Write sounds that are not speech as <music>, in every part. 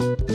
thank you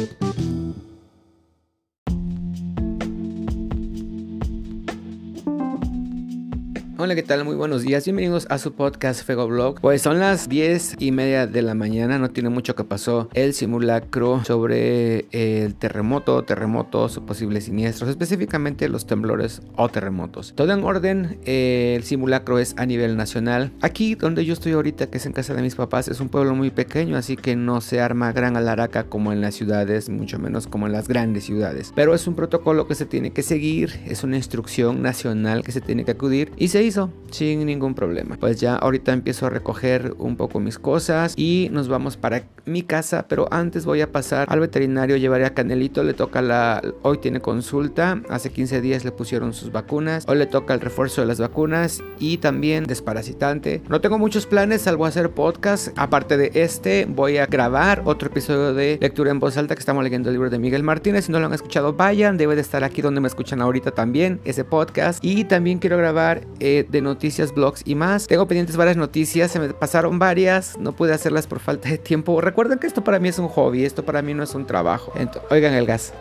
Hola, ¿qué tal? Muy buenos días. Bienvenidos a su podcast Fego Blog. Pues son las 10 y media de la mañana. No tiene mucho que pasó el simulacro sobre el terremoto, terremotos o posibles siniestros, específicamente los temblores o terremotos. Todo en orden. el simulacro es a nivel nacional. Aquí donde yo estoy ahorita, que es en casa de mis papás, es un pueblo muy pequeño, así que no se arma gran alaraca como en las ciudades, mucho menos como en las grandes ciudades. Pero es un protocolo que se tiene que seguir, es una instrucción nacional que se tiene que acudir y se hizo sin ningún problema. Pues ya ahorita empiezo a recoger un poco mis cosas y nos vamos para mi casa, pero antes voy a pasar al veterinario, llevaré a Canelito, le toca la... Hoy tiene consulta, hace 15 días le pusieron sus vacunas, hoy le toca el refuerzo de las vacunas y también desparasitante. No tengo muchos planes, salvo hacer podcast. Aparte de este, voy a grabar otro episodio de lectura en voz alta que estamos leyendo el libro de Miguel Martínez. Si no lo han escuchado, vayan, debe de estar aquí donde me escuchan ahorita también, ese podcast. Y también quiero grabar eh, de noticias, blogs y más. Tengo pendientes varias noticias, se me pasaron varias, no pude hacerlas por falta de tiempo. Recuerden que esto para mí es un hobby, esto para mí no es un trabajo. oigan el gas.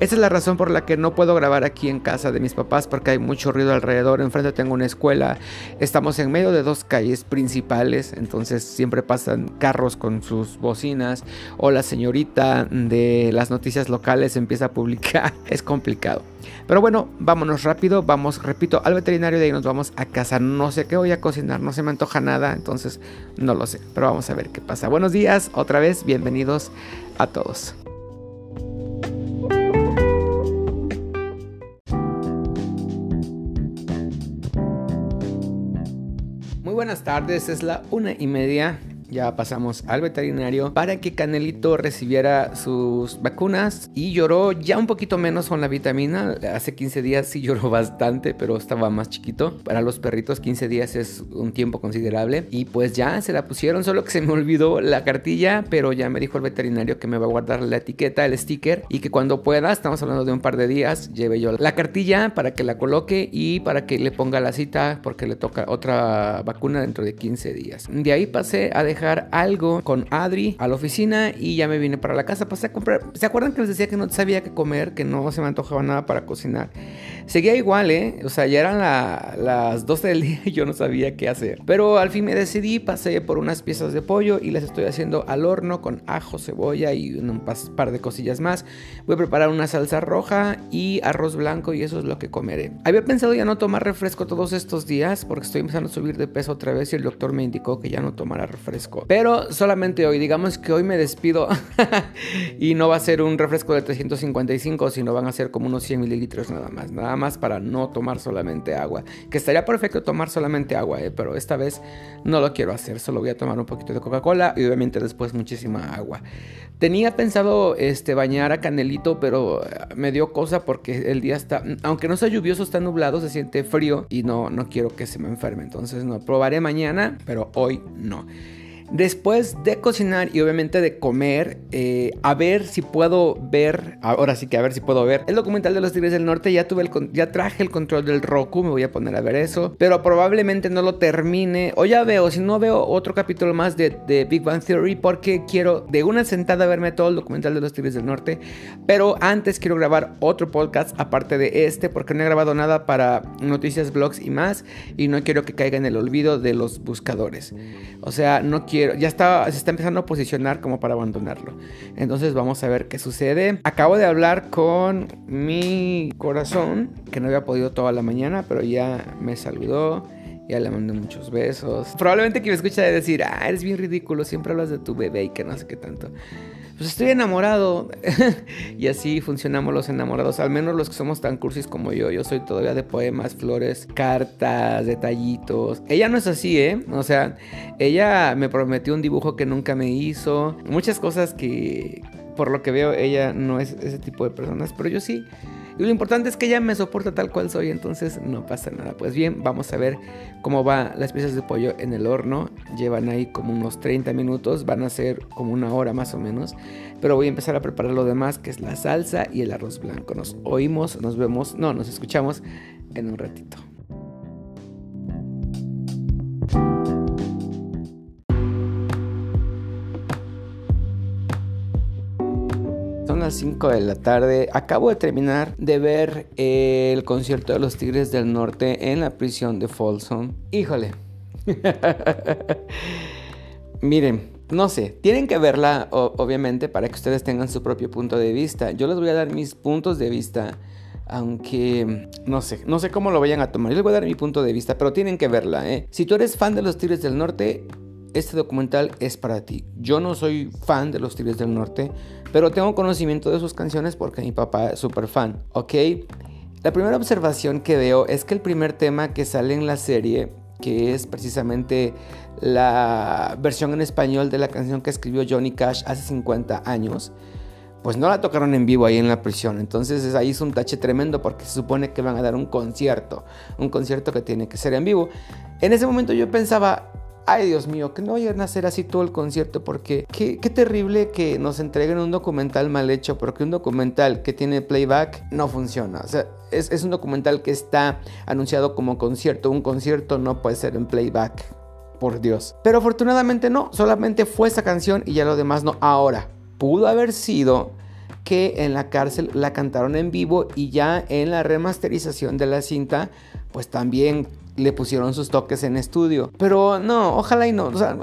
Esa es la razón por la que no puedo grabar aquí en casa de mis papás porque hay mucho ruido alrededor. Enfrente tengo una escuela. Estamos en medio de dos calles principales, entonces siempre pasan carros con sus bocinas o la señorita de las noticias locales empieza a publicar. <laughs> Es complicado. Pero bueno, vámonos rápido, vamos, repito, al veterinario de ahí nos vamos a casa. No sé qué voy a cocinar, no se me antoja nada, entonces no lo sé, pero vamos a ver qué pasa. Buenos días, otra vez, bienvenidos a todos. Buenas tardes, es la una y media ya pasamos al veterinario para que Canelito recibiera sus vacunas y lloró ya un poquito menos con la vitamina. Hace 15 días sí lloró <laughs> bastante, pero estaba más chiquito. Para los perritos 15 días es un tiempo considerable y pues ya se la pusieron, solo que se me olvidó la cartilla, pero ya me dijo el veterinario que me va a guardar la etiqueta, el sticker y que cuando pueda, estamos hablando de un par de días, lleve yo la cartilla para que la coloque y para que le ponga la cita porque le toca otra vacuna dentro de 15 días. De ahí pasé a dejar algo con Adri a la oficina y ya me vine para la casa. Pasé a comprar. ¿Se acuerdan que les decía que no sabía qué comer? Que no se me antojaba nada para cocinar. Seguía igual, ¿eh? O sea, ya eran las 12 del día y yo no sabía qué hacer. Pero al fin me decidí, pasé por unas piezas de pollo y las estoy haciendo al horno con ajo, cebolla y un par de cosillas más. Voy a preparar una salsa roja y arroz blanco y eso es lo que comeré. Había pensado ya no tomar refresco todos estos días porque estoy empezando a subir de peso otra vez y el doctor me indicó que ya no tomara refresco. Pero solamente hoy, digamos que hoy me despido <laughs> y no va a ser un refresco de 355, sino van a ser como unos 100 mililitros nada más. Nada más para no tomar solamente agua. Que estaría perfecto tomar solamente agua, ¿eh? pero esta vez no lo quiero hacer. Solo voy a tomar un poquito de Coca-Cola y obviamente después muchísima agua. Tenía pensado este, bañar a Canelito, pero eh, me dio cosa porque el día está, aunque no sea lluvioso, está nublado, se siente frío y no, no quiero que se me enferme. Entonces no, probaré mañana, pero hoy no. Después de cocinar y obviamente de comer, eh, a ver si puedo ver, ahora sí que a ver si puedo ver el documental de los Tigres del Norte. Ya tuve el, ya traje el control del Roku, me voy a poner a ver eso, pero probablemente no lo termine. O ya veo, si no veo otro capítulo más de, de Big Bang Theory, porque quiero de una sentada verme todo el documental de los Tigres del Norte. Pero antes quiero grabar otro podcast aparte de este, porque no he grabado nada para noticias, blogs y más, y no quiero que caiga en el olvido de los buscadores. O sea, no quiero ya está, se está empezando a posicionar como para abandonarlo. Entonces vamos a ver qué sucede. Acabo de hablar con mi corazón, que no había podido toda la mañana, pero ya me saludó. Ya le mandé muchos besos. Probablemente que me escucha de decir, ah, eres bien ridículo, siempre hablas de tu bebé y que no sé qué tanto pues estoy enamorado. <laughs> y así funcionamos los enamorados, al menos los que somos tan cursis como yo. Yo soy todavía de poemas, flores, cartas, detallitos. Ella no es así, ¿eh? O sea, ella me prometió un dibujo que nunca me hizo. Muchas cosas que, por lo que veo, ella no es ese tipo de personas, pero yo sí. Y lo importante es que ella me soporta tal cual soy, entonces no pasa nada. Pues bien, vamos a ver cómo va las piezas de pollo en el horno. Llevan ahí como unos 30 minutos, van a ser como una hora más o menos. Pero voy a empezar a preparar lo demás, que es la salsa y el arroz blanco. Nos oímos, nos vemos, no, nos escuchamos en un ratito. Las 5 de la tarde. Acabo de terminar de ver el concierto de los Tigres del Norte en la prisión de Folsom. Híjole. <laughs> Miren, no sé, tienen que verla obviamente para que ustedes tengan su propio punto de vista. Yo les voy a dar mis puntos de vista, aunque no sé, no sé cómo lo vayan a tomar. Yo les voy a dar mi punto de vista, pero tienen que verla, ¿eh? Si tú eres fan de los Tigres del Norte, este documental es para ti. Yo no soy fan de los Tigres del Norte, pero tengo conocimiento de sus canciones porque mi papá es súper fan, ¿ok? La primera observación que veo es que el primer tema que sale en la serie, que es precisamente la versión en español de la canción que escribió Johnny Cash hace 50 años, pues no la tocaron en vivo ahí en la prisión. Entonces ahí es un tache tremendo porque se supone que van a dar un concierto, un concierto que tiene que ser en vivo. En ese momento yo pensaba, ay Dios mío, que no vayan a hacer así todo el concierto, porque qué, terrible que nos entreguen un documental mal hecho, porque un documental que tiene playback no funciona. O sea, es, es un documental que está anunciado como concierto, un concierto no puede ser en playback, por Dios. Pero afortunadamente no, solamente fue esa canción y ya lo demás no. Ahora, pudo haber sido que en la cárcel la cantaron en vivo y ya en la remasterización de la cinta, pues también le pusieron sus toques en estudio. Pero no, ojalá y no. O sea,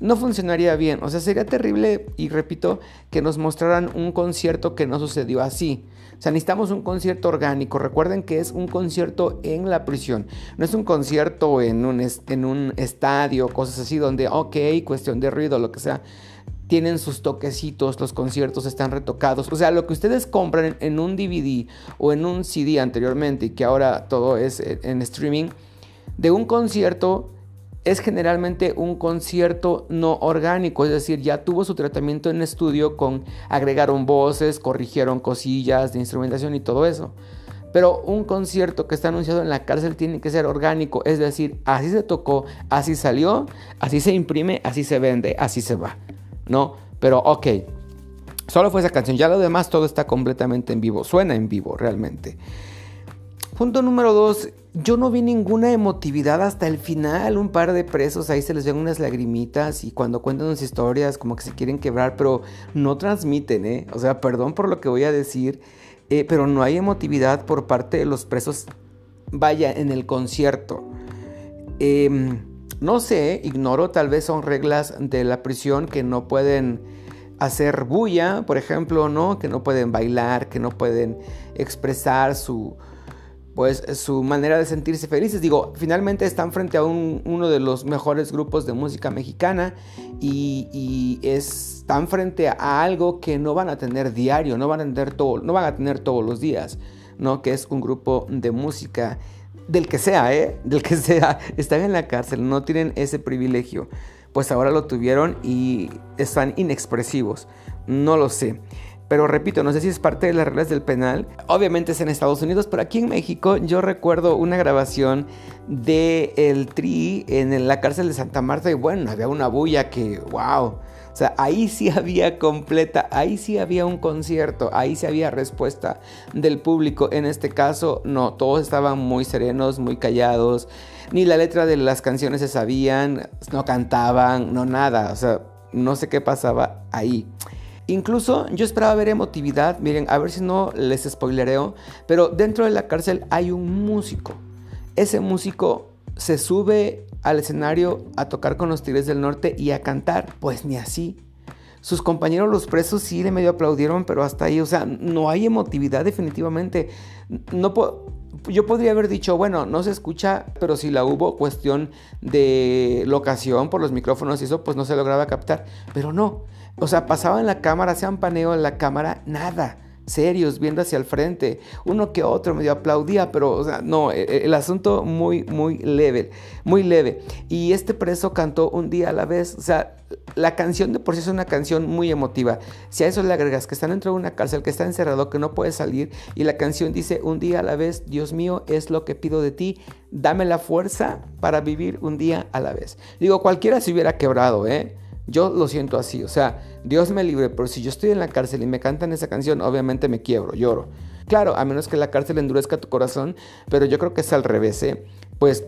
no funcionaría bien. O sea, sería terrible, y repito, que nos mostraran un concierto que no sucedió así. O sea, necesitamos un concierto orgánico. Recuerden que es un concierto en la prisión. No es un concierto en un, estadio, cosas así, donde, ok, cuestión de ruido, lo que sea tienen sus toquecitos, los conciertos están retocados. O sea, lo que ustedes compran en un DVD o en un CD anteriormente y que ahora todo es en streaming, de un concierto es generalmente un concierto no orgánico, es decir, ya tuvo su tratamiento en estudio con agregaron voces, corrigieron cosillas de instrumentación y todo eso. Pero un concierto que está anunciado en la cárcel tiene que ser orgánico, es decir, así se tocó, así salió, así se imprime, así se vende, así se va. ¿No? Pero ok, solo fue esa canción, ya lo demás todo está completamente en vivo, suena en vivo realmente. Punto número dos, yo no vi ninguna emotividad hasta el final. Un par de presos ahí se les ven unas lagrimitas y cuando cuentan sus historias como que se quieren quebrar, pero no transmiten, ¿eh? O sea, perdón por lo que voy a decir, eh, pero no hay emotividad por parte de los presos, vaya, en el concierto. Eh, no sé, ignoro, tal vez son reglas de la prisión que no pueden hacer bulla, por ejemplo, ¿no? Que no pueden bailar, que no pueden expresar su, pues, su manera de sentirse felices. Digo, finalmente están frente a uno de los mejores grupos de música mexicana y, y, están frente a algo que no van a tener diario, no van a tener, todo, no van a tener todos los días, ¿no? Que es un grupo de música del que sea, ¿eh? Del que sea, están en la cárcel, no tienen ese privilegio. Pues ahora lo tuvieron y están inexpresivos. No lo sé. Pero repito, no sé si es parte de las reglas del penal. Obviamente es en Estados Unidos, pero aquí en México yo recuerdo una grabación de el Tri en la cárcel de Santa Marta y bueno, había una bulla que, wow. Sea, ahí sí había completa, ahí sí había un concierto, ahí sí había respuesta del público. En este caso, no, todos estaban muy serenos, muy callados, ni la letra de las canciones se sabían, no cantaban, no nada. O sea, no sé qué pasaba ahí. Incluso yo esperaba ver emotividad, miren, a ver si no les spoilereo, pero dentro de la cárcel hay un músico. Ese músico se sube al escenario a tocar con los Tigres del Norte y a cantar. Pues ni así. Sus compañeros los presos sí le medio aplaudieron, pero hasta ahí, o sea, no hay emotividad definitivamente. No yo podría haber dicho, bueno, no se escucha, pero si la hubo, cuestión de locación por los micrófonos y eso, pues no se lograba captar. Pero no, o sea, pasaba en la cámara, hacían paneo en la cámara, nada serios, viendo hacia el frente. Uno que otro medio aplaudía, pero, o sea, no, e, e, el, asunto muy, muy leve, muy leve. Y este preso cantó un día a la vez, o sea, la canción de por sí es una canción muy emotiva. Si a eso le agregas que están dentro de una cárcel, que está encerrado, que no puede salir, y la canción dice un día a la vez, Dios mío, es lo que pido de ti, dame la fuerza para vivir un día a la vez. Digo, cualquiera se hubiera quebrado, ¿eh? Yo lo siento así, o sea, Dios me libre, pero si yo estoy en la cárcel y me cantan esa canción, obviamente me quiebro, lloro. Claro, a menos que la cárcel endurezca tu corazón, pero yo creo que es al revés, ¿eh? Pues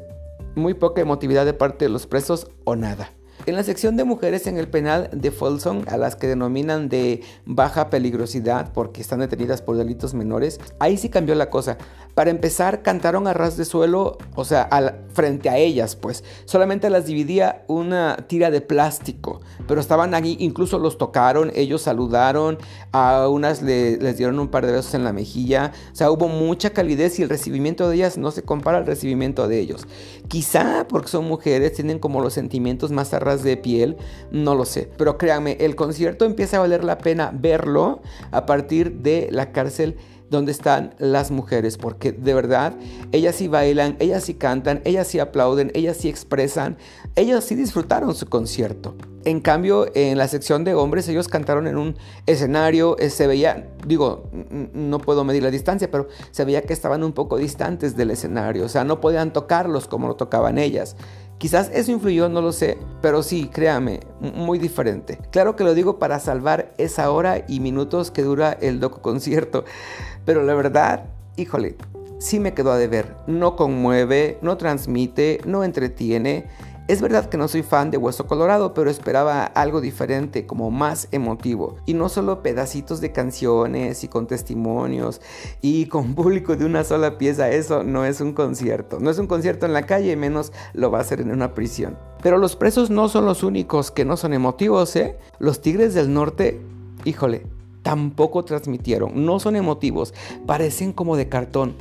muy poca emotividad de parte de los presos o nada. En la sección de mujeres en el penal de Folsom, a las que denominan de baja peligrosidad porque están detenidas por delitos menores, ahí sí cambió la cosa. Para empezar, cantaron a ras de suelo, o sea, frente a ellas, pues. Solamente las dividía una tira de plástico, pero estaban allí, incluso los tocaron, ellos saludaron, a unas les dieron un par de besos en la mejilla, o sea, hubo mucha calidez y el recibimiento de ellas no se compara al recibimiento de ellos. Quizá porque son mujeres, tienen como los sentimientos más a de piel, no lo sé, pero créanme, el concierto empieza a valer la pena verlo a partir de la cárcel donde están las mujeres, porque de verdad ellas sí bailan, ellas sí cantan, ellas sí aplauden, ellas sí expresan, ellas sí disfrutaron su concierto. En cambio, en la sección de hombres, ellos cantaron en un escenario, eh, se veía, digo, no puedo medir la distancia, pero se veía que estaban un poco distantes del escenario, o sea, no podían tocarlos como lo tocaban ellas. Quizás eso influyó, no lo sé, pero sí, créame, muy diferente. Claro que lo digo para salvar esa hora y minutos que dura el doco concierto, <laughs> pero la verdad, híjole, sí me quedó a deber. No conmueve, no transmite, no entretiene es verdad que no soy fan de Hueso Colorado, pero esperaba algo diferente, como más emotivo. Y no solo pedacitos de canciones y con testimonios y con <laughs> público de una sola pieza. Eso no es un concierto. No es un concierto en la calle, menos lo va a hacer en una prisión. Pero los presos no son los únicos que no son emotivos, ¿eh? Los Tigres del Norte, híjole, tampoco transmitieron. No son emotivos. Parecen como de cartón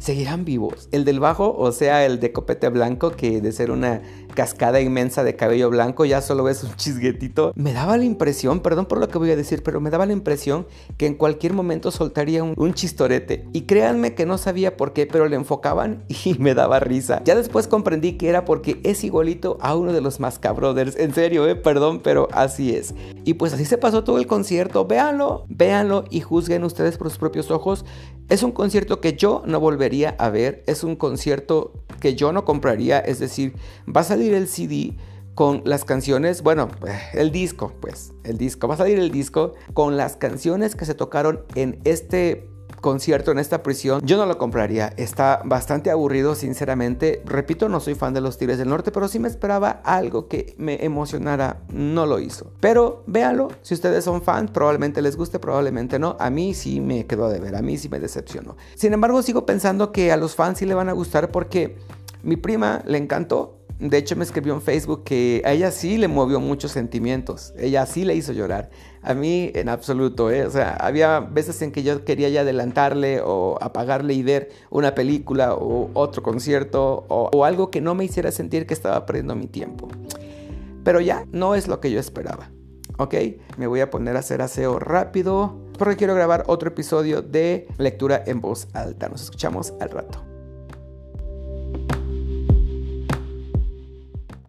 seguirán vivos. El del bajo, o sea, el de copete blanco, que de ser una cascada inmensa de cabello blanco, ya solo ves un chisguetito. Me daba la impresión, perdón por lo que voy a decir, pero me daba la impresión que en cualquier momento soltaría un, chistorete. Y créanme que no sabía por qué, pero le enfocaban <laughs> y me daba risa. Ya después comprendí que era porque es igualito a uno de los Mascabrothers. En serio, eh, perdón, pero así es. Y pues así se pasó todo el concierto. Véanlo, véanlo y juzguen ustedes por sus propios ojos. Es un concierto que yo no volvería a ver, es un concierto que yo no compraría, es decir, va a salir el CD con las canciones, bueno, el disco, pues, el disco, va a salir el disco con las canciones que se tocaron en este concierto en esta prisión, yo no lo compraría. Está bastante aburrido, sinceramente. Repito, no soy fan de los Tigres del Norte, pero sí me esperaba algo que me emocionara. No lo hizo. Pero véanlo, si ustedes son fans, probablemente les guste, probablemente no. A mí sí me quedó de ver, a mí sí me decepcionó. Sin embargo, sigo pensando que a los fans sí le van a gustar porque mi prima le encantó de hecho, me escribió en Facebook que a ella sí le movió muchos sentimientos. Ella sí le hizo llorar. A mí, en absoluto, ¿eh? O sea, había veces en que yo quería ya adelantarle o apagarle y ver una película o otro concierto o, o algo que no me hiciera sentir que estaba perdiendo mi tiempo. Pero ya, no es lo que yo esperaba. ¿Ok? Me voy a poner a hacer aseo rápido porque quiero grabar otro episodio de lectura en voz alta. Nos escuchamos al rato.